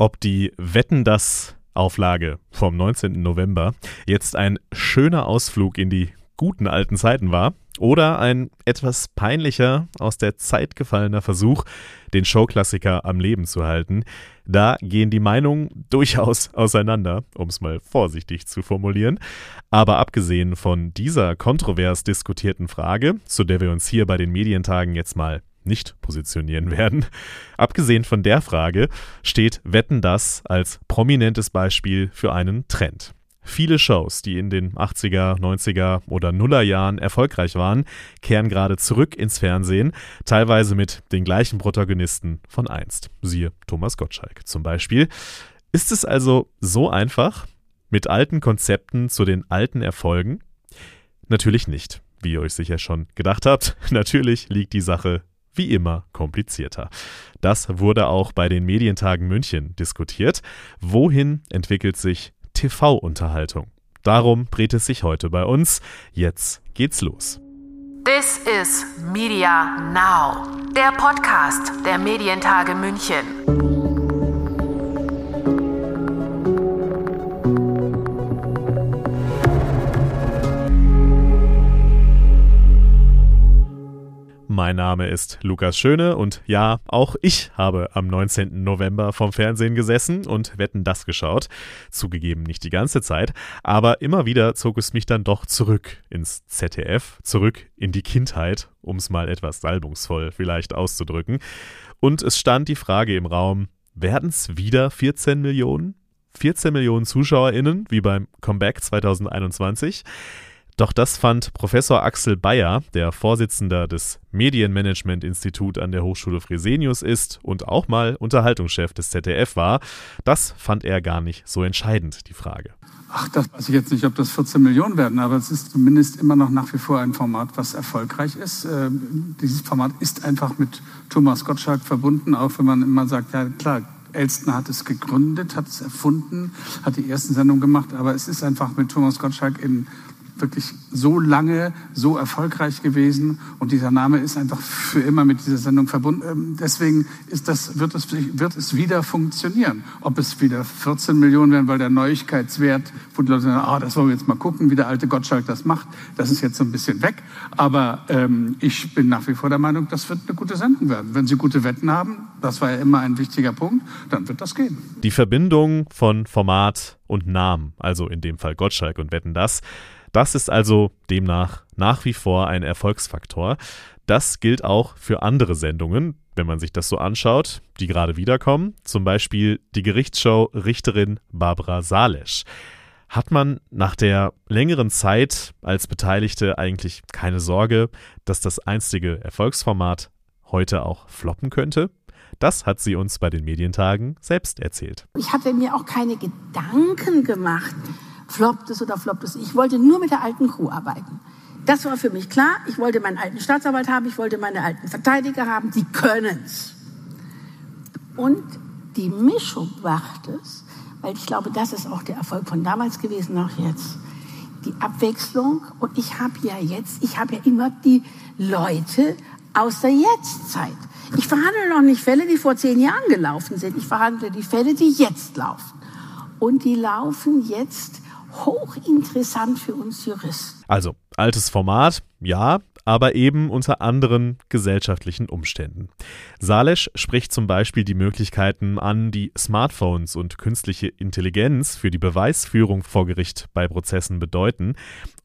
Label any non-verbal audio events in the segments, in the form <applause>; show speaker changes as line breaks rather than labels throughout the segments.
Ob die Wetten das Auflage vom 19. November jetzt ein schöner Ausflug in die guten alten Zeiten war oder ein etwas peinlicher, aus der Zeit gefallener Versuch, den Showklassiker am Leben zu halten. Da gehen die Meinungen durchaus auseinander, um es mal vorsichtig zu formulieren. Aber abgesehen von dieser kontrovers diskutierten Frage, zu der wir uns hier bei den Medientagen jetzt mal nicht positionieren werden. Abgesehen von der Frage steht Wetten das als prominentes Beispiel für einen Trend. Viele Shows, die in den 80er, 90er oder Nuller Jahren erfolgreich waren, kehren gerade zurück ins Fernsehen, teilweise mit den gleichen Protagonisten von einst. Siehe Thomas Gottschalk zum Beispiel. Ist es also so einfach, mit alten Konzepten zu den alten Erfolgen? Natürlich nicht, wie ihr euch sicher schon gedacht habt. <laughs> Natürlich liegt die Sache wie immer komplizierter. Das wurde auch bei den Medientagen München diskutiert. Wohin entwickelt sich TV-Unterhaltung. Darum dreht es sich heute bei uns. Jetzt geht's los.
This is Media Now, der Podcast der Medientage München.
Mein Name ist Lukas Schöne und ja, auch ich habe am 19. November vom Fernsehen gesessen und Wetten das geschaut. Zugegeben nicht die ganze Zeit, aber immer wieder zog es mich dann doch zurück ins ZDF, zurück in die Kindheit, um es mal etwas salbungsvoll vielleicht auszudrücken. Und es stand die Frage im Raum, werden es wieder 14 Millionen? 14 Millionen ZuschauerInnen, wie beim Comeback 2021? Doch das fand Professor Axel Bayer, der Vorsitzender des Medienmanagement-Institut an der Hochschule Fresenius ist und auch mal Unterhaltungschef des ZDF war, das fand er gar nicht so entscheidend, die Frage.
Ach, das weiß ich jetzt nicht, ob das 14 Millionen werden, aber es ist zumindest immer noch nach wie vor ein Format, was erfolgreich ist. Äh, dieses Format ist einfach mit Thomas Gottschalk verbunden, auch wenn man immer sagt, ja klar, Elstner hat es gegründet, hat es erfunden, hat die ersten Sendungen gemacht, aber es ist einfach mit Thomas Gottschalk in wirklich so lange so erfolgreich gewesen und dieser Name ist einfach für immer mit dieser Sendung verbunden. Ähm, deswegen ist das, wird, es, wird es wieder funktionieren. Ob es wieder 14 Millionen werden, weil der Neuigkeitswert, wo die Leute sagen, ah, das wollen wir jetzt mal gucken, wie der alte Gottschalk das macht, das ist jetzt so ein bisschen weg. Aber ähm, ich bin nach wie vor der Meinung, das wird eine gute Sendung werden. Wenn Sie gute Wetten haben, das war ja immer ein wichtiger Punkt, dann wird das gehen.
Die Verbindung von Format und Namen, also in dem Fall Gottschalk und Wetten das, das ist also demnach nach wie vor ein Erfolgsfaktor. Das gilt auch für andere Sendungen, wenn man sich das so anschaut, die gerade wiederkommen. Zum Beispiel die Gerichtsshow Richterin Barbara Salesch. Hat man nach der längeren Zeit als Beteiligte eigentlich keine Sorge, dass das einstige Erfolgsformat heute auch floppen könnte? Das hat sie uns bei den Medientagen selbst erzählt.
Ich hatte mir auch keine Gedanken gemacht, floppt es oder floppt es. Ich wollte nur mit der alten Crew arbeiten. Das war für mich klar. Ich wollte meinen alten Staatsanwalt haben, ich wollte meine alten Verteidiger haben. Die können's. Und die Mischung macht es, weil ich glaube, das ist auch der Erfolg von damals gewesen, auch jetzt. Die Abwechslung. Und ich habe ja jetzt, ich habe ja immer die Leute aus der Jetztzeit. Ich verhandle noch nicht Fälle, die vor zehn Jahren gelaufen sind. Ich verhandle die Fälle, die jetzt laufen. Und die laufen jetzt hochinteressant für uns Juristen.
Also, altes Format, ja, aber eben unter anderen gesellschaftlichen Umständen. Salesch spricht zum Beispiel die Möglichkeiten an, die Smartphones und künstliche Intelligenz für die Beweisführung vor Gericht bei Prozessen bedeuten.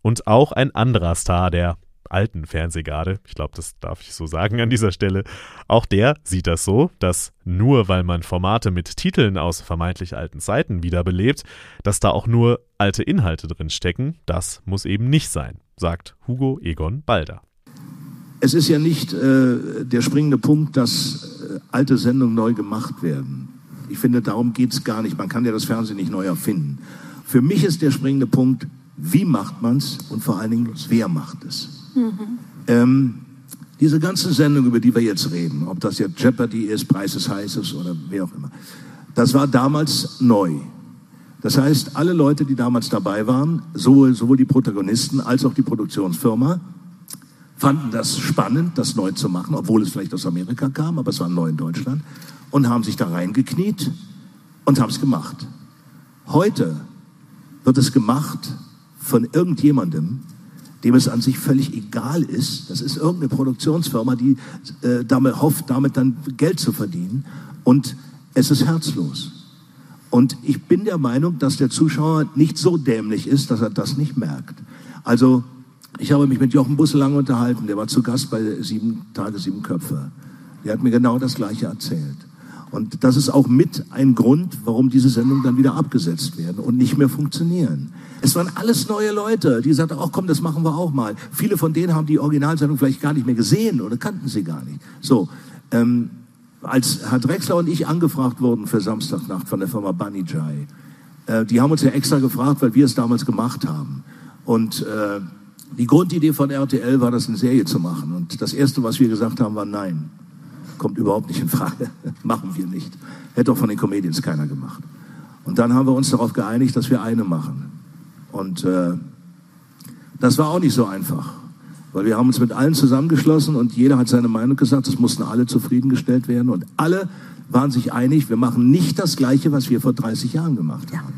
Und auch ein anderer Star der alten Fernsehgarde, ich glaube, das darf ich so sagen an dieser Stelle, auch der sieht das so, dass nur weil man Formate mit Titeln aus vermeintlich alten Zeiten wiederbelebt, dass da auch nur alte Inhalte drin stecken, das muss eben nicht sein, sagt Hugo Egon Balder.
Es ist ja nicht äh, der springende Punkt, dass äh, alte Sendungen neu gemacht werden. Ich finde, darum geht es gar nicht. Man kann ja das Fernsehen nicht neu erfinden. Für mich ist der springende Punkt, wie macht man es und vor allen Dingen, wer macht es? Mhm. Ähm, diese ganze Sendung, über die wir jetzt reden, ob das jetzt Jeopardy ist, Preis ist heißes oder wer auch immer, das war damals neu. Das heißt, alle Leute, die damals dabei waren, sowohl, sowohl die Protagonisten als auch die Produktionsfirma, fanden das spannend, das neu zu machen, obwohl es vielleicht aus Amerika kam, aber es war neu in Deutschland, und haben sich da reingekniet und habe es gemacht. Heute wird es gemacht von irgendjemandem, dem es an sich völlig egal ist. Das ist irgendeine Produktionsfirma, die äh, damit hofft, damit dann Geld zu verdienen. Und es ist herzlos. Und ich bin der Meinung, dass der Zuschauer nicht so dämlich ist, dass er das nicht merkt. Also, ich habe mich mit Jochen Busse lange unterhalten. Der war zu Gast bei Sieben Tage, Sieben Köpfe. Der hat mir genau das Gleiche erzählt. Und das ist auch mit ein Grund, warum diese Sendungen dann wieder abgesetzt werden und nicht mehr funktionieren. Es waren alles neue Leute, die sagten, ach komm, das machen wir auch mal. Viele von denen haben die Originalsendung vielleicht gar nicht mehr gesehen oder kannten sie gar nicht. So, ähm, als Herr Drexler und ich angefragt wurden für Samstagnacht von der Firma Bunny Jai, äh, die haben uns ja extra gefragt, weil wir es damals gemacht haben. Und äh, die Grundidee von RTL war, das in Serie zu machen. Und das Erste, was wir gesagt haben, war Nein kommt überhaupt nicht in Frage. <laughs> machen wir nicht. Hätte auch von den Comedians keiner gemacht. Und dann haben wir uns darauf geeinigt, dass wir eine machen. Und äh, das war auch nicht so einfach. Weil wir haben uns mit allen zusammengeschlossen und jeder hat seine Meinung gesagt, es mussten alle zufriedengestellt werden. Und alle waren sich einig, wir machen nicht das Gleiche, was wir vor 30 Jahren gemacht haben.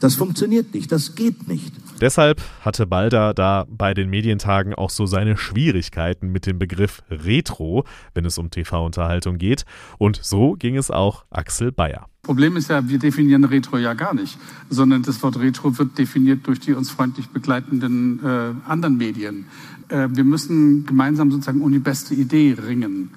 Das funktioniert nicht, das geht nicht.
Deshalb hatte Balda da bei den Medientagen auch so seine Schwierigkeiten mit dem Begriff Retro, wenn es um TV-Unterhaltung geht. Und so ging es auch Axel Bayer.
Problem ist ja, wir definieren Retro ja gar nicht, sondern das Wort Retro wird definiert durch die uns freundlich begleitenden äh, anderen Medien. Äh, wir müssen gemeinsam sozusagen um die beste Idee ringen.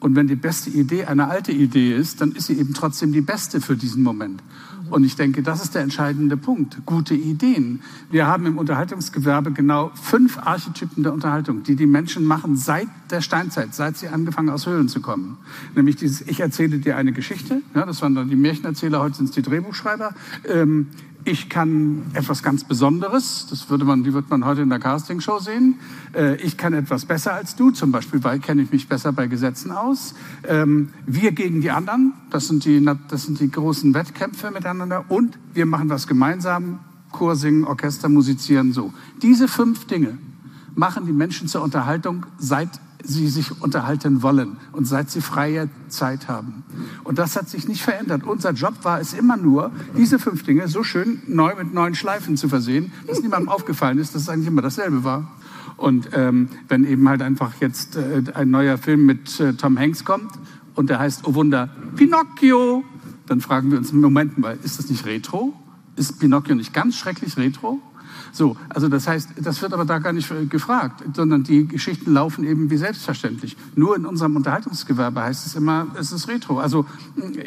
Und wenn die beste Idee eine alte Idee ist, dann ist sie eben trotzdem die beste für diesen Moment. Und ich denke, das ist der entscheidende Punkt. Gute Ideen. Wir haben im Unterhaltungsgewerbe genau fünf Archetypen der Unterhaltung, die die Menschen machen seit der Steinzeit, seit sie angefangen aus Höhlen zu kommen. Nämlich dieses, ich erzähle dir eine Geschichte. Ja, das waren dann die Märchenerzähler, heute sind es die Drehbuchschreiber. Ähm, ich kann etwas ganz Besonderes, das würde man, die wird man heute in der Castingshow sehen. Äh, ich kann etwas besser als du, zum Beispiel kenne ich mich besser bei Gesetzen aus. Ähm, wir gegen die anderen, das sind die, das sind die großen Wettkämpfe miteinander. Und wir machen was gemeinsam, Chor singen, Orchester musizieren, so. Diese fünf Dinge machen die Menschen zur Unterhaltung seit sie sich unterhalten wollen und seit sie freie Zeit haben. Und das hat sich nicht verändert. Unser Job war es immer nur, diese fünf Dinge so schön neu mit neuen Schleifen zu versehen, dass niemandem aufgefallen ist, dass es eigentlich immer dasselbe war. Und ähm, wenn eben halt einfach jetzt äh, ein neuer Film mit äh, Tom Hanks kommt und der heißt, oh Wunder, Pinocchio, dann fragen wir uns, Moment mal, ist das nicht Retro? Ist Pinocchio nicht ganz schrecklich Retro? So, also das heißt, das wird aber da gar nicht gefragt, sondern die Geschichten laufen eben wie selbstverständlich. Nur in unserem Unterhaltungsgewerbe heißt es immer, es ist Retro. Also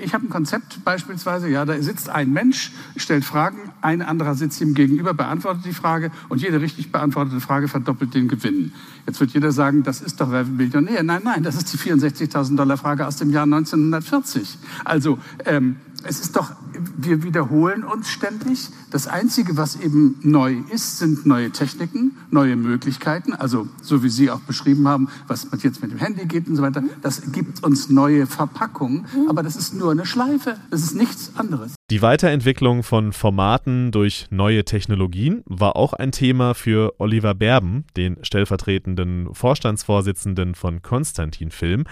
ich habe ein Konzept beispielsweise, ja, da sitzt ein Mensch, stellt Fragen, ein anderer sitzt ihm gegenüber, beantwortet die Frage und jede richtig beantwortete Frage verdoppelt den Gewinn. Jetzt wird jeder sagen, das ist doch Wer Millionär. Nein, nein, das ist die 64.000 Dollar Frage aus dem Jahr 1940. Also ähm, es ist doch, wir wiederholen uns ständig. Das Einzige, was eben neu ist, sind neue Techniken, neue Möglichkeiten. Also, so wie Sie auch beschrieben haben, was jetzt mit dem Handy geht und so weiter. Das gibt uns neue Verpackungen. Aber das ist nur eine Schleife. Das ist nichts anderes.
Die Weiterentwicklung von Formaten durch neue Technologien war auch ein Thema für Oliver Berben, den stellvertretenden Vorstandsvorsitzenden von Konstantin Film.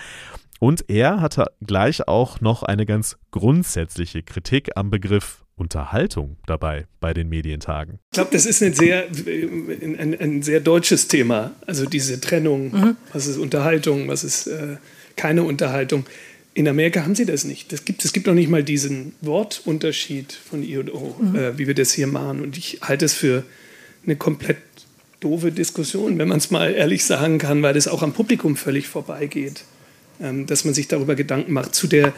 Und er hatte gleich auch noch eine ganz grundsätzliche Kritik am Begriff Unterhaltung dabei bei den Medientagen.
Ich glaube, das ist ein sehr, ein, ein, sehr deutsches Thema. Also diese Trennung, mhm. was ist Unterhaltung, was ist äh, keine Unterhaltung. In Amerika haben sie das nicht. Es gibt, es gibt noch nicht mal diesen Wortunterschied von I und O, mhm. äh, wie wir das hier machen. Und ich halte es für eine komplett doofe Diskussion, wenn man es mal ehrlich sagen kann, weil das auch am Publikum völlig vorbeigeht. Ähm, dass man sich darüber Gedanken macht. Zu der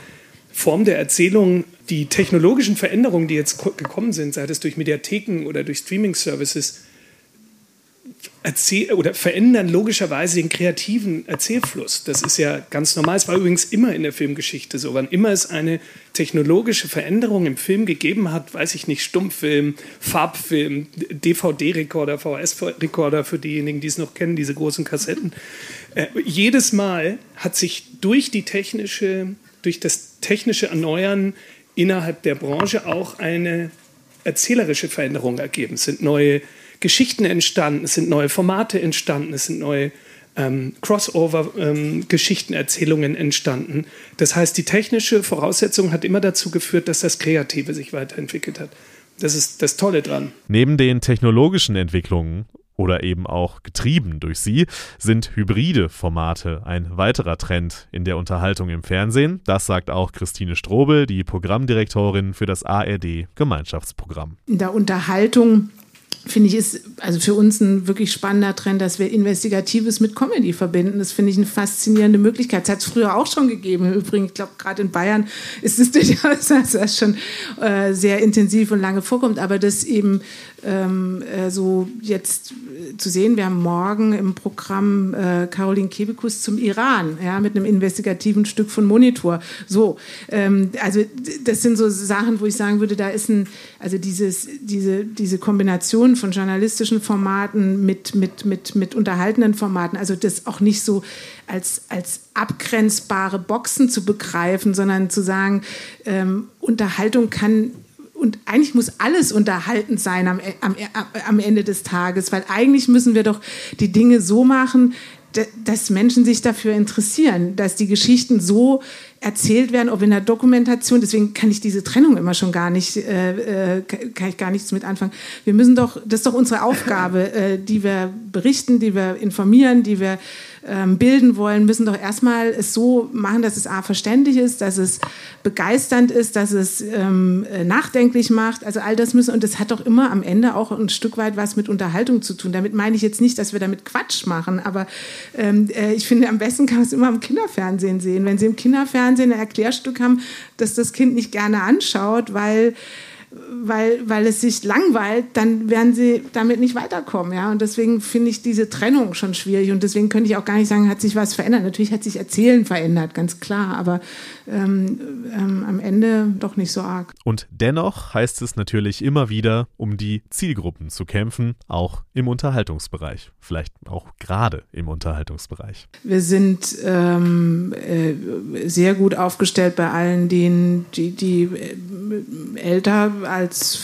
Form der Erzählung, die technologischen Veränderungen, die jetzt gekommen sind, sei es durch Mediatheken oder durch Streaming-Services, oder verändern logischerweise den kreativen Erzählfluss. Das ist ja ganz normal. Es war übrigens immer in der Filmgeschichte so. Wann immer es eine technologische Veränderung im Film gegeben hat, weiß ich nicht, Stummfilm, Farbfilm, DVD-Rekorder, VS-Rekorder für diejenigen, die es noch kennen, diese großen Kassetten. Äh, jedes Mal hat sich durch die technische, durch das technische Erneuern innerhalb der Branche auch eine erzählerische Veränderung ergeben. Es sind neue Geschichten entstanden, es sind neue Formate entstanden, es sind neue ähm, Crossover-Geschichtenerzählungen ähm, entstanden. Das heißt, die technische Voraussetzung hat immer dazu geführt, dass das Kreative sich weiterentwickelt hat. Das ist das Tolle dran.
Neben den technologischen Entwicklungen oder eben auch getrieben durch sie, sind hybride Formate ein weiterer Trend in der Unterhaltung im Fernsehen. Das sagt auch Christine Strobel, die Programmdirektorin für das ARD Gemeinschaftsprogramm.
In der Unterhaltung finde ich, ist also für uns ein wirklich spannender Trend, dass wir Investigatives mit Comedy verbinden. Das finde ich eine faszinierende Möglichkeit. Das hat es früher auch schon gegeben. Übrigens, ich glaube, gerade in Bayern ist es <laughs> durchaus, dass das schon äh, sehr intensiv und lange vorkommt. Aber das eben ähm, äh, so jetzt äh, zu sehen, wir haben morgen im Programm äh, Caroline Kebekus zum Iran, ja, mit einem investigativen Stück von Monitor. So, ähm, also das sind so Sachen, wo ich sagen würde, da ist ein, also dieses, diese, diese Kombination von journalistischen Formaten mit, mit, mit, mit unterhaltenden Formaten, also das auch nicht so als, als abgrenzbare Boxen zu begreifen, sondern zu sagen, ähm, Unterhaltung kann und eigentlich muss alles unterhaltend sein am, am, am Ende des Tages, weil eigentlich müssen wir doch die Dinge so machen, dass Menschen sich dafür interessieren, dass die Geschichten so erzählt werden, ob in der Dokumentation. Deswegen kann ich diese Trennung immer schon gar nicht, äh, äh kann ich gar nichts mit anfangen. Wir müssen doch, das ist doch unsere Aufgabe, äh, die wir berichten, die wir informieren, die wir ähm, bilden wollen, müssen doch erstmal es so machen, dass es A, verständlich ist, dass es begeisternd ist, dass es ähm, äh, nachdenklich macht. Also all das müssen, und das hat doch immer am Ende auch ein Stück weit was mit Unterhaltung zu tun. Damit meine ich jetzt nicht, dass wir damit Quatsch machen, aber ähm, äh, ich finde, am besten kann man es immer im Kinderfernsehen sehen. Wenn Sie im Kinderfernsehen ein Erklärstück haben, dass das Kind nicht gerne anschaut, weil weil, weil es sich langweilt, dann werden sie damit nicht weiterkommen. Ja? Und deswegen finde ich diese Trennung schon schwierig. Und deswegen könnte ich auch gar nicht sagen, hat sich was verändert. Natürlich hat sich Erzählen verändert, ganz klar. Aber ähm, ähm, am Ende doch nicht so arg.
Und dennoch heißt es natürlich immer wieder, um die Zielgruppen zu kämpfen, auch im Unterhaltungsbereich. Vielleicht auch gerade im Unterhaltungsbereich.
Wir sind ähm, äh, sehr gut aufgestellt bei allen denen, die, die äh, älter als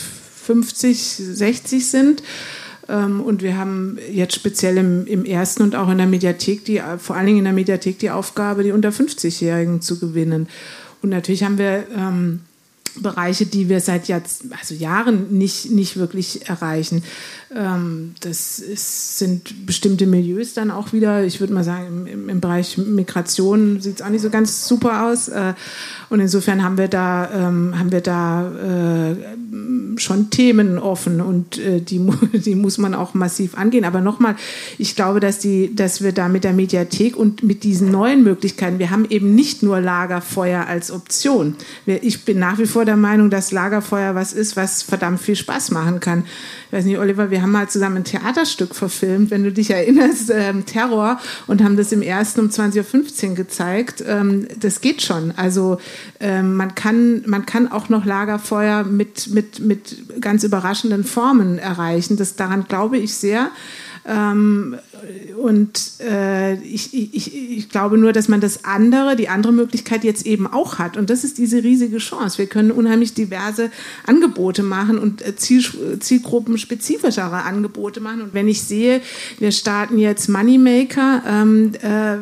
50, 60 sind. Ähm, und wir haben jetzt speziell im, im, ersten und auch in der Mediathek, die, vor allen Dingen in der Mediathek, die Aufgabe, die unter 50-Jährigen zu gewinnen. Und natürlich haben wir ähm, Bereiche, die wir seit Jahr, also Jahren nicht, nicht wirklich erreichen. Ähm, das ist, sind bestimmte Milieus dann auch wieder. Ich würde mal sagen, im, im Bereich Migration sieht es auch nicht so ganz super aus. Äh, und insofern haben wir da, ähm, haben wir da äh, schon Themen offen und äh, die, <laughs> die muss man auch massiv angehen. Aber nochmal, ich glaube, dass, die, dass wir da mit der Mediathek und mit diesen neuen Möglichkeiten, wir haben eben nicht nur Lagerfeuer als Option. Ich bin nach wie vor der Meinung, dass Lagerfeuer was ist, was verdammt viel Spaß machen kann. Ich weiß nicht, Oliver, wir haben mal zusammen ein Theaterstück verfilmt, wenn du dich erinnerst, ähm, Terror, und haben das im ersten um 20.15 Uhr gezeigt. Ähm, das geht schon. Also ähm, man, kann, man kann auch noch Lagerfeuer mit, mit, mit ganz überraschenden Formen erreichen. Das, daran glaube ich sehr. Ähm, und äh, ich, ich, ich glaube nur, dass man das andere, die andere Möglichkeit jetzt eben auch hat. Und das ist diese riesige Chance. Wir können unheimlich diverse Angebote machen und äh, Ziel, zielgruppenspezifischere Angebote machen. Und wenn ich sehe, wir starten jetzt Moneymaker, ähm, äh,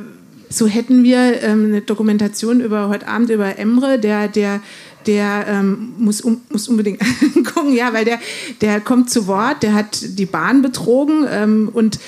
so hätten wir ähm, eine Dokumentation über heute Abend über Emre, der, der der ähm, muss, um, muss unbedingt <laughs> gucken, ja, weil der, der kommt zu Wort, der hat die Bahn betrogen ähm, und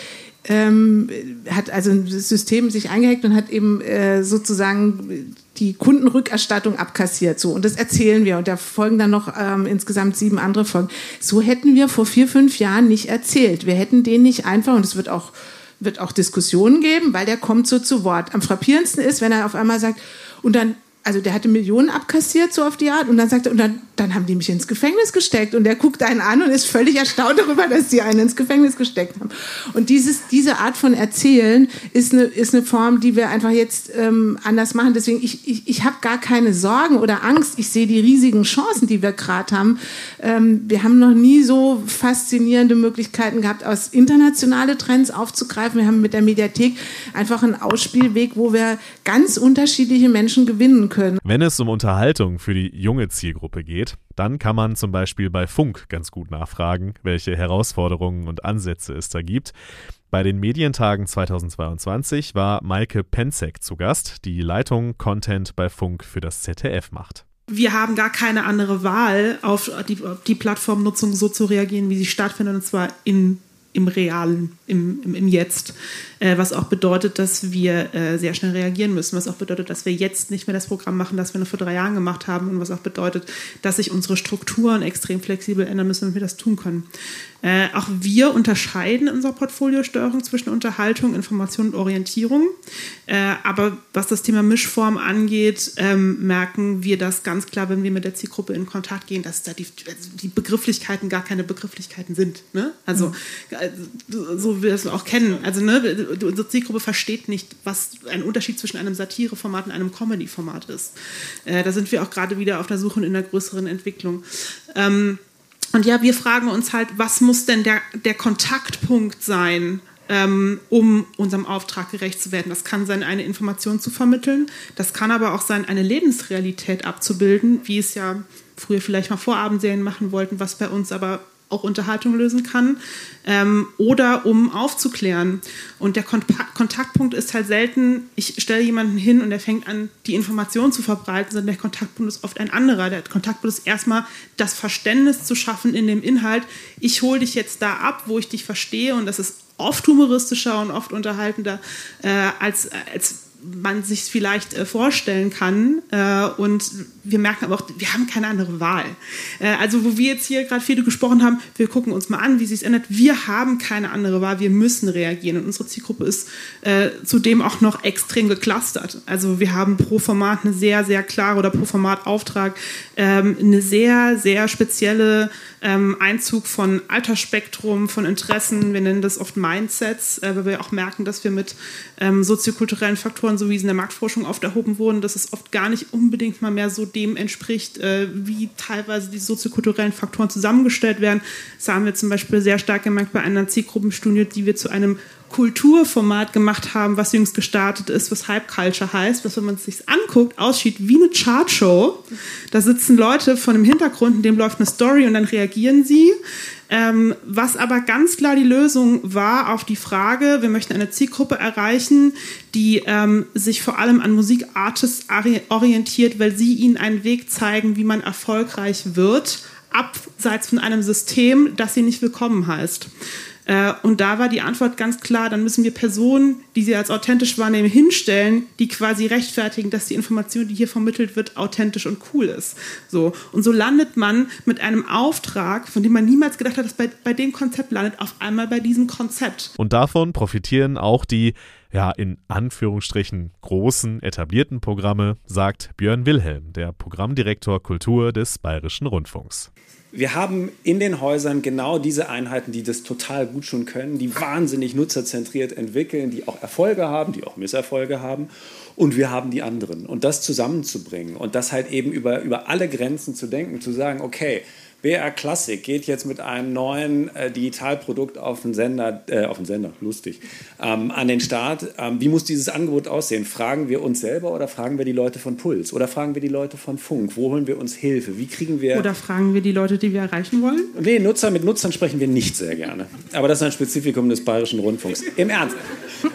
ähm, hat also das System sich eingehackt und hat eben äh, sozusagen die Kundenrückerstattung abkassiert. So, und das erzählen wir. Und da folgen dann noch ähm, insgesamt sieben andere Folgen. So hätten wir vor vier, fünf Jahren nicht erzählt. Wir hätten den nicht einfach, und es wird auch, wird auch Diskussionen geben, weil der kommt so zu Wort. Am frappierendsten ist, wenn er auf einmal sagt, und dann also der hatte Millionen abkassiert, so auf die Art. Und dann sagt er, und dann, dann haben die mich ins Gefängnis gesteckt. Und der guckt einen an und ist völlig erstaunt darüber, dass die einen ins Gefängnis gesteckt haben. Und dieses, diese Art von Erzählen ist eine, ist eine Form, die wir einfach jetzt ähm, anders machen. Deswegen, ich, ich, ich habe gar keine Sorgen oder Angst. Ich sehe die riesigen Chancen, die wir gerade haben. Ähm, wir haben noch nie so faszinierende Möglichkeiten gehabt, aus internationale Trends aufzugreifen. Wir haben mit der Mediathek einfach einen Ausspielweg, wo wir ganz unterschiedliche Menschen gewinnen können können.
Wenn es um Unterhaltung für die junge Zielgruppe geht, dann kann man zum Beispiel bei Funk ganz gut nachfragen, welche Herausforderungen und Ansätze es da gibt. Bei den Medientagen 2022 war Maike Penzek zu Gast, die Leitung Content bei Funk für das ZDF macht
wir haben gar keine andere Wahl, auf die, die Plattformnutzung so zu reagieren, wie sie stattfindet, und zwar in im Realen, im, im, im Jetzt. Äh, was auch bedeutet, dass wir äh, sehr schnell reagieren müssen, was auch bedeutet, dass wir jetzt nicht mehr das Programm machen, das wir noch vor drei Jahren gemacht haben und was auch bedeutet, dass sich unsere Strukturen extrem flexibel ändern müssen, damit wir das tun können. Äh, auch wir unterscheiden in unserer Portfoliosteuerung zwischen Unterhaltung, Information und Orientierung. Äh, aber was das Thema Mischform angeht, ähm, merken wir das ganz klar, wenn wir mit der Zielgruppe in Kontakt gehen, dass da die, also die Begrifflichkeiten gar keine Begrifflichkeiten sind. Ne? Also, äh, so wie wir es auch kennen. Also, ne, unsere Zielgruppe versteht nicht, was ein Unterschied zwischen einem Satireformat und einem Comedy-Format ist. Äh, da sind wir auch gerade wieder auf der Suche in einer größeren Entwicklung. Ähm, und ja, wir fragen uns halt, was muss denn der, der Kontaktpunkt sein, ähm, um unserem Auftrag gerecht zu werden. Das kann sein, eine Information zu vermitteln. Das kann aber auch sein, eine Lebensrealität abzubilden, wie es ja früher vielleicht mal Vorabendserien machen wollten, was bei uns aber auch Unterhaltung lösen kann, ähm, oder um aufzuklären. Und der Kontaktpunkt ist halt selten, ich stelle jemanden hin und er fängt an, die Information zu verbreiten, sondern der Kontaktpunkt ist oft ein anderer. Der Kontaktpunkt ist erstmal das Verständnis zu schaffen in dem Inhalt. Ich hole dich jetzt da ab, wo ich dich verstehe und das ist oft humoristischer und oft unterhaltender äh, als, als man sich vielleicht äh, vorstellen kann. Äh, und wir merken aber auch, wir haben keine andere Wahl. Äh, also wo wir jetzt hier gerade viele gesprochen haben, wir gucken uns mal an, wie sich es ändert. Wir haben keine andere Wahl, wir müssen reagieren. Und unsere Zielgruppe ist zudem auch noch extrem geclustert. Also wir haben pro Format eine sehr, sehr klare oder pro Format Auftrag ähm, eine sehr, sehr spezielle ähm, Einzug von Altersspektrum, von Interessen, wir nennen das oft Mindsets, äh, weil wir auch merken, dass wir mit ähm, soziokulturellen Faktoren, so wie sie in der Marktforschung oft erhoben wurden, dass es oft gar nicht unbedingt mal mehr so dem entspricht, äh, wie teilweise die soziokulturellen Faktoren zusammengestellt werden. Das haben wir zum Beispiel sehr stark gemerkt bei einer Zielgruppenstudie, die wir zu einem Kulturformat gemacht haben, was jüngst gestartet ist, was Hype Culture heißt, was, wenn man es sich anguckt, aussieht wie eine Chartshow. Da sitzen Leute von dem Hintergrund, in dem läuft eine Story und dann reagieren sie. Ähm, was aber ganz klar die Lösung war auf die Frage, wir möchten eine Zielgruppe erreichen, die ähm, sich vor allem an Musikartists orientiert, weil sie ihnen einen Weg zeigen, wie man erfolgreich wird, abseits von einem System, das sie nicht willkommen heißt. Äh, und da war die Antwort ganz klar, dann müssen wir Personen, die sie als authentisch wahrnehmen, hinstellen, die quasi rechtfertigen, dass die Information, die hier vermittelt wird, authentisch und cool ist. So. Und so landet man mit einem Auftrag, von dem man niemals gedacht hat, dass bei, bei dem Konzept landet, auf einmal bei diesem Konzept.
Und davon profitieren auch die ja, in Anführungsstrichen großen, etablierten Programme, sagt Björn Wilhelm, der Programmdirektor Kultur des Bayerischen Rundfunks
wir haben in den Häusern genau diese Einheiten, die das total gut schon können, die wahnsinnig nutzerzentriert entwickeln, die auch Erfolge haben, die auch Misserfolge haben. Und wir haben die anderen. Und das zusammenzubringen und das halt eben über, über alle Grenzen zu denken, zu sagen, okay, BR Classic geht jetzt mit einem neuen äh, Digitalprodukt auf den Sender, äh, auf den Sender, lustig, ähm, an den Start. Ähm, wie muss dieses Angebot aussehen? Fragen wir uns selber oder fragen wir die Leute von Puls? Oder fragen wir die Leute von Funk? Wo holen wir uns Hilfe? Wie kriegen wir...
Oder fragen wir die Leute, die wir erreichen wollen?
Nee, Nutzer, mit Nutzern sprechen wir nicht sehr gerne. Aber das ist ein Spezifikum des Bayerischen Rundfunks. Im Ernst,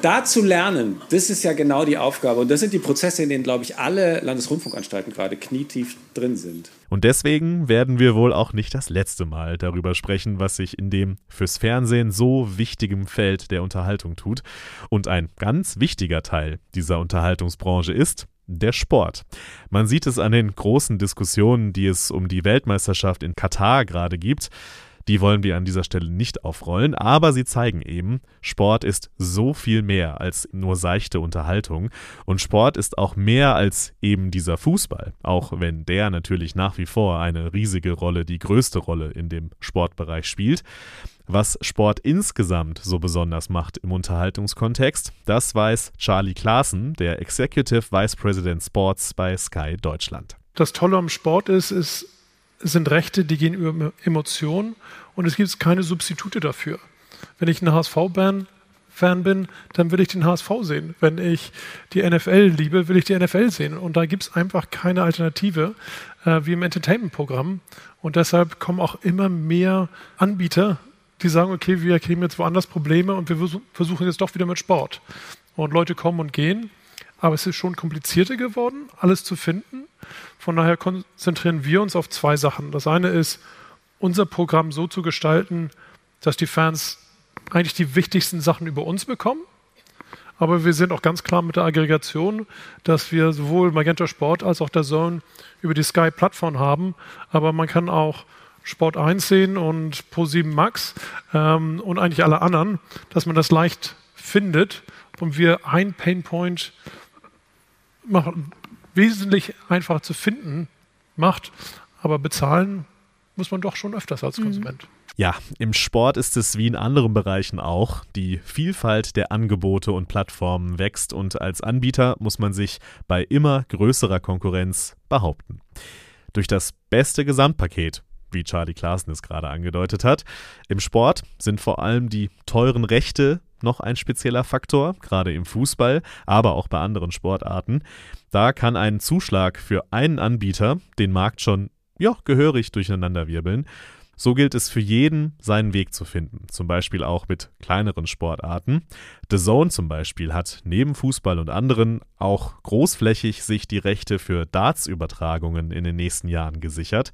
da zu lernen, das ist ja genau die Aufgabe. Und das sind die Prozesse, in denen, glaube ich, alle Landesrundfunkanstalten gerade knietief drin sind.
Und deswegen werden wir wohl auch nicht das letzte Mal darüber sprechen, was sich in dem fürs Fernsehen so wichtigem Feld der Unterhaltung tut. Und ein ganz wichtiger Teil dieser Unterhaltungsbranche ist, der Sport. Man sieht es an den großen Diskussionen, die es um die Weltmeisterschaft in Katar gerade gibt. Die wollen wir an dieser Stelle nicht aufrollen, aber sie zeigen eben, Sport ist so viel mehr als nur seichte Unterhaltung und Sport ist auch mehr als eben dieser Fußball, auch wenn der natürlich nach wie vor eine riesige Rolle, die größte Rolle in dem Sportbereich spielt. Was Sport insgesamt so besonders macht im Unterhaltungskontext, das weiß Charlie Klaassen, der Executive Vice President Sports bei Sky Deutschland.
Das Tolle am Sport ist, ist sind Rechte, die gehen über Emotionen und es gibt keine Substitute dafür. Wenn ich einen HSV-Fan Fan bin, dann will ich den HSV sehen. Wenn ich die NFL liebe, will ich die NFL sehen. Und da gibt es einfach keine Alternative äh, wie im Entertainment-Programm. Und deshalb kommen auch immer mehr Anbieter, die sagen, okay, wir kriegen jetzt woanders Probleme und wir versuchen jetzt doch wieder mit Sport. Und Leute kommen und gehen. Aber es ist schon komplizierter geworden, alles zu finden. Von daher konzentrieren wir uns auf zwei Sachen. Das eine ist, unser Programm so zu gestalten, dass die Fans eigentlich die wichtigsten Sachen über uns bekommen. Aber wir sind auch ganz klar mit der Aggregation, dass wir sowohl Magenta Sport als auch der Zone über die Sky-Plattform haben. Aber man kann auch Sport 1 sehen und Pro7 Max ähm, und eigentlich alle anderen, dass man das leicht findet und wir ein Painpoint wesentlich einfacher zu finden macht. Aber bezahlen muss man doch schon öfters als mhm. Konsument.
Ja, im Sport ist es wie in anderen Bereichen auch. Die Vielfalt der Angebote und Plattformen wächst und als Anbieter muss man sich bei immer größerer Konkurrenz behaupten. Durch das beste Gesamtpaket, wie Charlie Klaassen es gerade angedeutet hat. Im Sport sind vor allem die teuren Rechte noch ein spezieller Faktor, gerade im Fußball, aber auch bei anderen Sportarten. Da kann ein Zuschlag für einen Anbieter den Markt schon ja, gehörig durcheinanderwirbeln. So gilt es für jeden, seinen Weg zu finden, zum Beispiel auch mit kleineren Sportarten. The Zone zum Beispiel hat neben Fußball und anderen auch großflächig sich die Rechte für Darts-Übertragungen in den nächsten Jahren gesichert.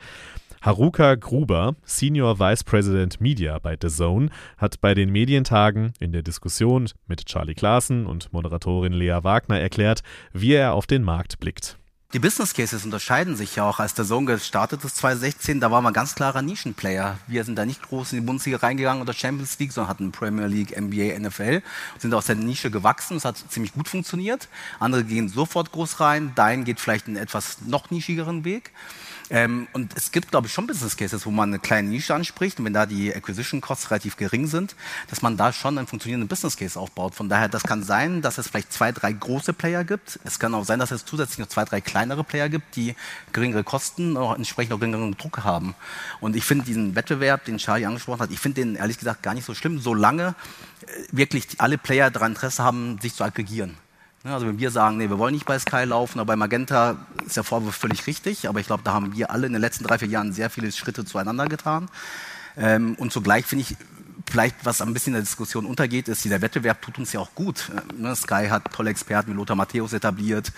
Haruka Gruber, Senior Vice President Media bei The Zone, hat bei den Medientagen in der Diskussion mit Charlie Klaassen und Moderatorin Lea Wagner erklärt, wie er auf den Markt blickt.
Die Business Cases unterscheiden sich ja auch. Als der Sohn gestartet ist 2016, da war man ganz klarer Nischenplayer. Wir sind da nicht groß in die Bundesliga reingegangen oder Champions League, sondern hatten Premier League, NBA, NFL, sind aus der Nische gewachsen. Es hat ziemlich gut funktioniert. Andere gehen sofort groß rein. Dein geht vielleicht einen etwas noch nischigeren Weg. Ähm, und es gibt, glaube ich, schon Business Cases, wo man eine kleine Nische anspricht und wenn da die Acquisition Costs relativ gering sind, dass man da schon einen funktionierenden Business Case aufbaut. Von daher, das kann sein, dass es vielleicht zwei, drei große Player gibt. Es kann auch sein, dass es zusätzlich noch zwei, drei kleinere Player gibt, die geringere Kosten und entsprechend auch geringeren Druck haben. Und ich finde diesen Wettbewerb, den Charlie angesprochen hat, ich finde den ehrlich gesagt gar nicht so schlimm, solange äh, wirklich alle Player daran Interesse haben, sich zu aggregieren. Also wenn wir sagen, nee, wir wollen nicht bei Sky laufen, aber bei Magenta ist der Vorwurf völlig richtig. Aber ich glaube, da haben wir alle in den letzten drei, vier Jahren sehr viele Schritte zueinander getan. Ähm, und zugleich finde ich, vielleicht, was ein bisschen in der Diskussion untergeht, ist, dieser Wettbewerb tut uns ja auch gut. Ne, Sky hat tolle Experten wie Lothar Matthäus etabliert.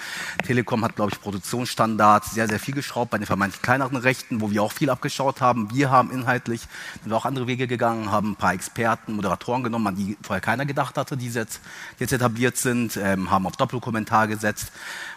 Telekom hat, glaube ich, Produktionsstandards, sehr, sehr viel geschraubt bei den vermeintlich kleineren Rechten, wo wir auch viel abgeschaut haben. Wir haben inhaltlich sind auch andere Wege gegangen, haben ein paar Experten, Moderatoren genommen, an die vorher keiner gedacht hatte, die jetzt, die jetzt etabliert sind, ähm, haben auf Doppelkommentar gesetzt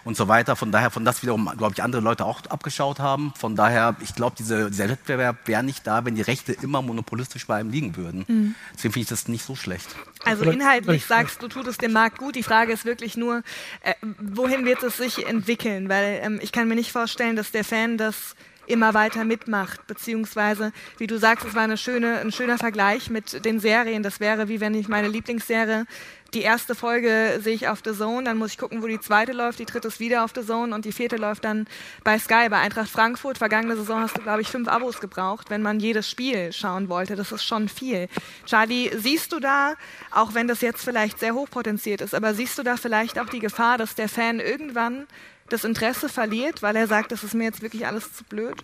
und so weiter. Von daher, von das wiederum, glaube ich, andere Leute auch abgeschaut haben. Von daher, ich glaube, diese, dieser Wettbewerb wäre nicht da, wenn die Rechte immer monopolistisch bei einem liegen würden. Mhm. Deswegen finde ich das nicht so schlecht.
Also inhaltlich sagst du, tut es dem Markt gut. Die Frage ist wirklich nur, äh, wohin wird es sich entwickeln? Weil ähm, ich kann mir nicht vorstellen, dass der Fan das immer weiter mitmacht. Beziehungsweise, wie du sagst, es war eine schöne, ein schöner Vergleich mit den Serien. Das wäre wie wenn ich meine Lieblingsserie die erste Folge sehe ich auf The Zone, dann muss ich gucken, wo die zweite läuft, die dritte ist wieder auf The Zone und die vierte läuft dann bei Sky. Bei Eintracht Frankfurt, vergangene Saison hast du, glaube ich, fünf Abos gebraucht, wenn man jedes Spiel schauen wollte. Das ist schon viel. Charlie, siehst du da, auch wenn das jetzt vielleicht sehr hochpotenziert ist, aber siehst du da vielleicht auch die Gefahr, dass der Fan irgendwann das Interesse verliert, weil er sagt, das ist mir jetzt wirklich alles zu blöd?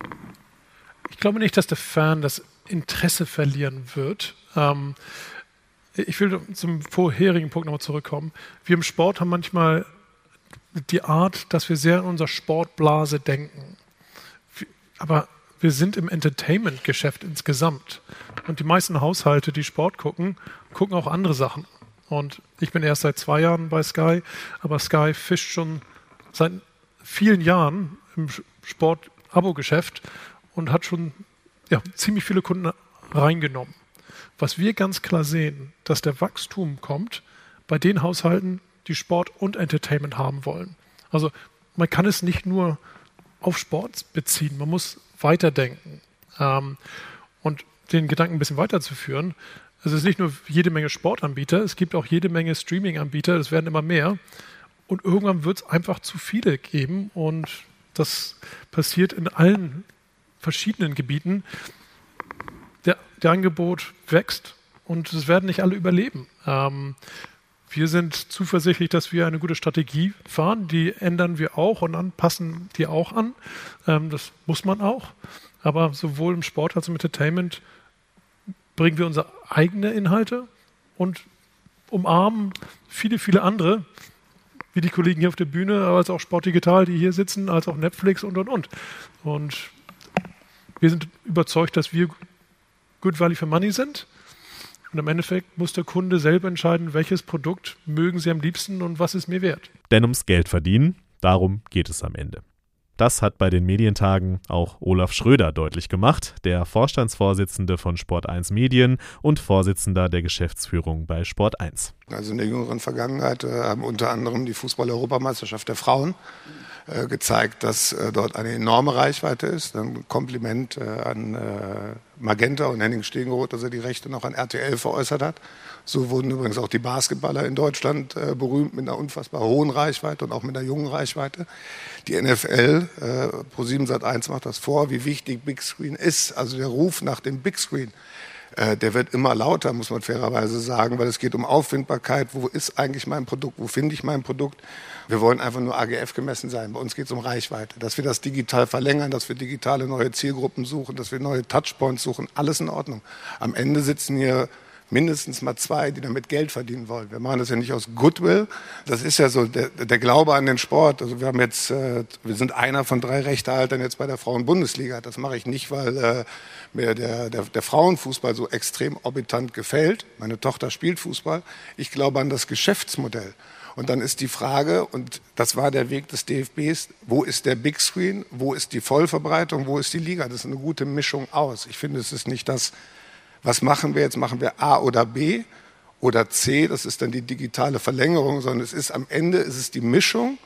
Ich glaube nicht, dass der Fan das Interesse verlieren wird. Ähm, ich will zum vorherigen Punkt nochmal zurückkommen. Wir im Sport haben manchmal die Art, dass wir sehr in unserer Sportblase denken. Aber wir sind im Entertainment-Geschäft insgesamt. Und die meisten Haushalte, die Sport gucken, gucken auch andere Sachen. Und ich bin erst seit zwei Jahren bei Sky, aber Sky fischt schon seit vielen Jahren im Sport-Abo-Geschäft und hat schon ja, ziemlich viele Kunden reingenommen. Was wir ganz klar sehen, dass der Wachstum kommt bei den Haushalten, die Sport und Entertainment haben wollen. Also man kann es nicht nur auf Sport beziehen, man muss weiterdenken. Ähm, und den Gedanken ein bisschen weiterzuführen, es ist nicht nur jede Menge Sportanbieter, es gibt auch jede Menge Streaming-Anbieter, es werden immer mehr. Und irgendwann wird es einfach zu viele geben und das passiert in allen verschiedenen Gebieten der, Angebot wächst und es werden nicht alle überleben. Ähm, wir sind zuversichtlich, dass wir eine gute Strategie fahren. Die ändern wir auch und anpassen die auch an. Ähm, das muss man auch. Aber sowohl im Sport als auch im Entertainment bringen wir unsere eigenen Inhalte und umarmen viele, viele andere, wie die Kollegen hier auf der Bühne, als auch Sport Digital, die hier sitzen, als auch Netflix und, und, und. Und wir sind überzeugt, dass wir Good Value for Money sind und im Endeffekt muss der Kunde selber entscheiden, welches Produkt mögen sie am liebsten und was ist mir wert.
Denn ums Geld verdienen, darum geht es am Ende. Das hat bei den Medientagen auch Olaf Schröder deutlich gemacht, der Vorstandsvorsitzende von Sport 1 Medien und Vorsitzender der Geschäftsführung bei Sport 1.
Also in der jüngeren Vergangenheit äh, haben unter anderem die Fußball-Europameisterschaft der Frauen äh, gezeigt, dass äh, dort eine enorme Reichweite ist. Ein Kompliment äh, an äh, Magenta und Henning Stegenroth, dass er die Rechte noch an RTL veräußert hat. So wurden übrigens auch die Basketballer in Deutschland äh, berühmt mit einer unfassbar hohen Reichweite und auch mit einer jungen Reichweite. Die NFL, äh, Pro7 Sat1 macht das vor, wie wichtig Big Screen ist. Also der Ruf nach dem Big Screen, äh, der wird immer lauter, muss man fairerweise sagen, weil es geht um Auffindbarkeit. Wo ist eigentlich mein Produkt? Wo finde ich mein Produkt? Wir wollen einfach nur AGF gemessen sein. Bei uns geht es um Reichweite. Dass wir das digital verlängern, dass wir digitale neue Zielgruppen suchen, dass wir neue Touchpoints suchen, alles in Ordnung. Am Ende sitzen hier mindestens mal zwei, die damit Geld verdienen wollen. Wir machen das ja nicht aus Goodwill. Das ist ja so der, der Glaube an den Sport. Also wir haben jetzt, äh, wir sind einer von drei Rechtehaltern jetzt bei der Frauenbundesliga. Das mache ich nicht, weil äh, mir der, der, der Frauenfußball so extrem orbitant gefällt. Meine Tochter spielt Fußball. Ich glaube an das Geschäftsmodell. Und dann ist die Frage, und das war der Weg des DFBs, wo ist der Big Screen, wo ist die Vollverbreitung, wo ist die Liga? Das ist eine gute Mischung aus. Ich finde, es ist nicht das, was machen wir jetzt? Machen wir A oder B oder C? Das ist dann die digitale Verlängerung, sondern es ist am Ende ist die Mischung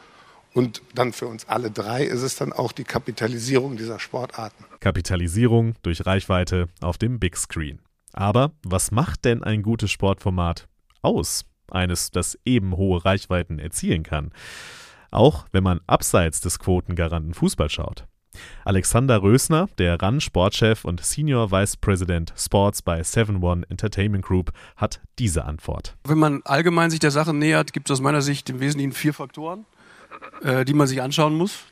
und dann für uns alle drei ist es dann auch die Kapitalisierung dieser Sportarten.
Kapitalisierung durch Reichweite auf dem Big Screen. Aber was macht denn ein gutes Sportformat aus? Eines, das eben hohe Reichweiten erzielen kann. Auch wenn man abseits des Quotengaranten Fußball schaut. Alexander Rösner, der RAN-Sportchef und Senior Vice President Sports bei 7-One Entertainment Group, hat diese Antwort.
Wenn man allgemein sich der Sache nähert, gibt es aus meiner Sicht im Wesentlichen vier Faktoren, äh, die man sich anschauen muss.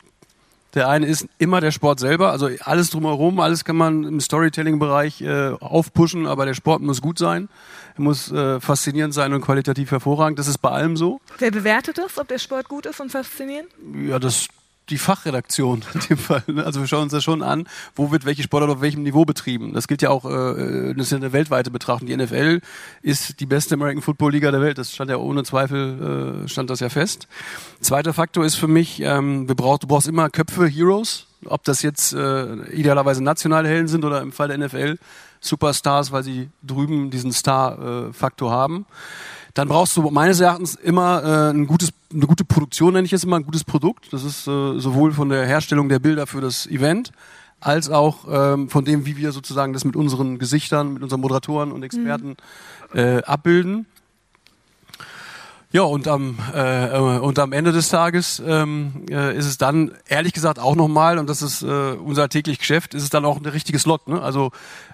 Der eine ist immer der Sport selber, also alles drumherum, alles kann man im Storytelling-Bereich äh, aufpushen, aber der Sport muss gut sein, er muss äh, faszinierend sein und qualitativ hervorragend. Das ist bei allem so.
Wer bewertet das, ob der Sport gut ist und faszinierend?
Ja, das die Fachredaktion in dem Fall. Ne? Also wir schauen uns das schon an, wo wird welche Sportart auf welchem Niveau betrieben. Das gilt ja auch, äh, das ist ja eine weltweite Betrachtung. Die NFL ist die beste American Football Liga der Welt. Das stand ja ohne Zweifel, äh, stand das ja fest. Zweiter Faktor ist für mich, ähm, wir brauch, du brauchst immer Köpfe, Heroes. Ob das jetzt äh, idealerweise nationale Helden sind oder im Fall der NFL Superstars, weil sie drüben diesen Star-Faktor äh, haben dann brauchst du meines Erachtens immer äh, ein gutes, eine gute Produktion, nenne ich es immer, ein gutes Produkt. Das ist äh, sowohl von der Herstellung der Bilder für das Event, als auch ähm, von dem, wie wir sozusagen das mit unseren Gesichtern, mit unseren Moderatoren und Experten mhm. äh, abbilden. Ja, und am, äh, und am Ende des Tages ähm, äh, ist es dann, ehrlich gesagt, auch nochmal, und das ist äh, unser täglich Geschäft, ist es dann auch ein richtiges Lot. Ne? Also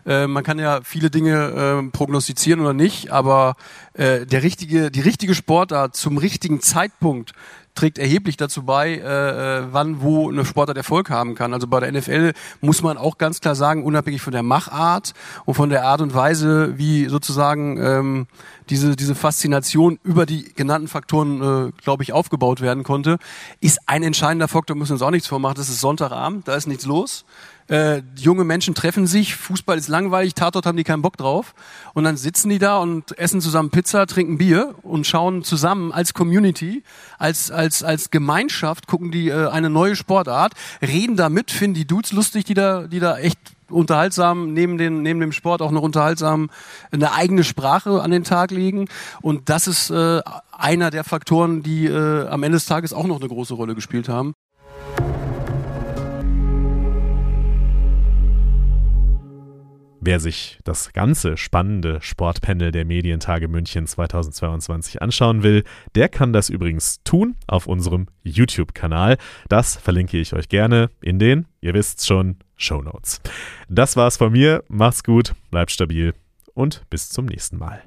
äh, man kann ja viele Dinge äh, prognostizieren oder nicht, aber äh, der richtige, die richtige Sportart zum richtigen Zeitpunkt trägt erheblich dazu bei, äh, äh, wann wo eine Sportart Erfolg haben kann. Also bei der NFL muss man auch ganz klar sagen, unabhängig von der Machart und von der Art und Weise, wie sozusagen ähm, diese, diese Faszination über die genannten Faktoren, äh, glaube ich, aufgebaut werden konnte, ist ein entscheidender Faktor, müssen wir uns auch nichts vormachen, das ist Sonntagabend, da ist nichts los. Äh, junge Menschen treffen sich, Fußball ist langweilig, Tatort haben die keinen Bock drauf. Und dann sitzen die da und essen zusammen Pizza, trinken Bier und schauen zusammen als Community, als, als, als Gemeinschaft, gucken die äh, eine neue Sportart, reden da mit, finden die Dudes lustig, die da, die da echt unterhaltsam neben, den, neben dem Sport auch noch unterhaltsam eine eigene Sprache an den Tag legen. Und das ist äh, einer der Faktoren, die äh, am Ende des Tages auch noch eine große Rolle gespielt haben.
Wer sich das ganze spannende Sportpanel der Medientage München 2022 anschauen will, der kann das übrigens tun auf unserem YouTube-Kanal. Das verlinke ich euch gerne in den, ihr wisst schon, Show Notes. Das war's von mir. Macht's gut, bleibt stabil und bis zum nächsten Mal.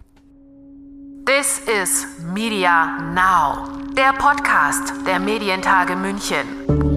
This is Media Now, der Podcast der Medientage München.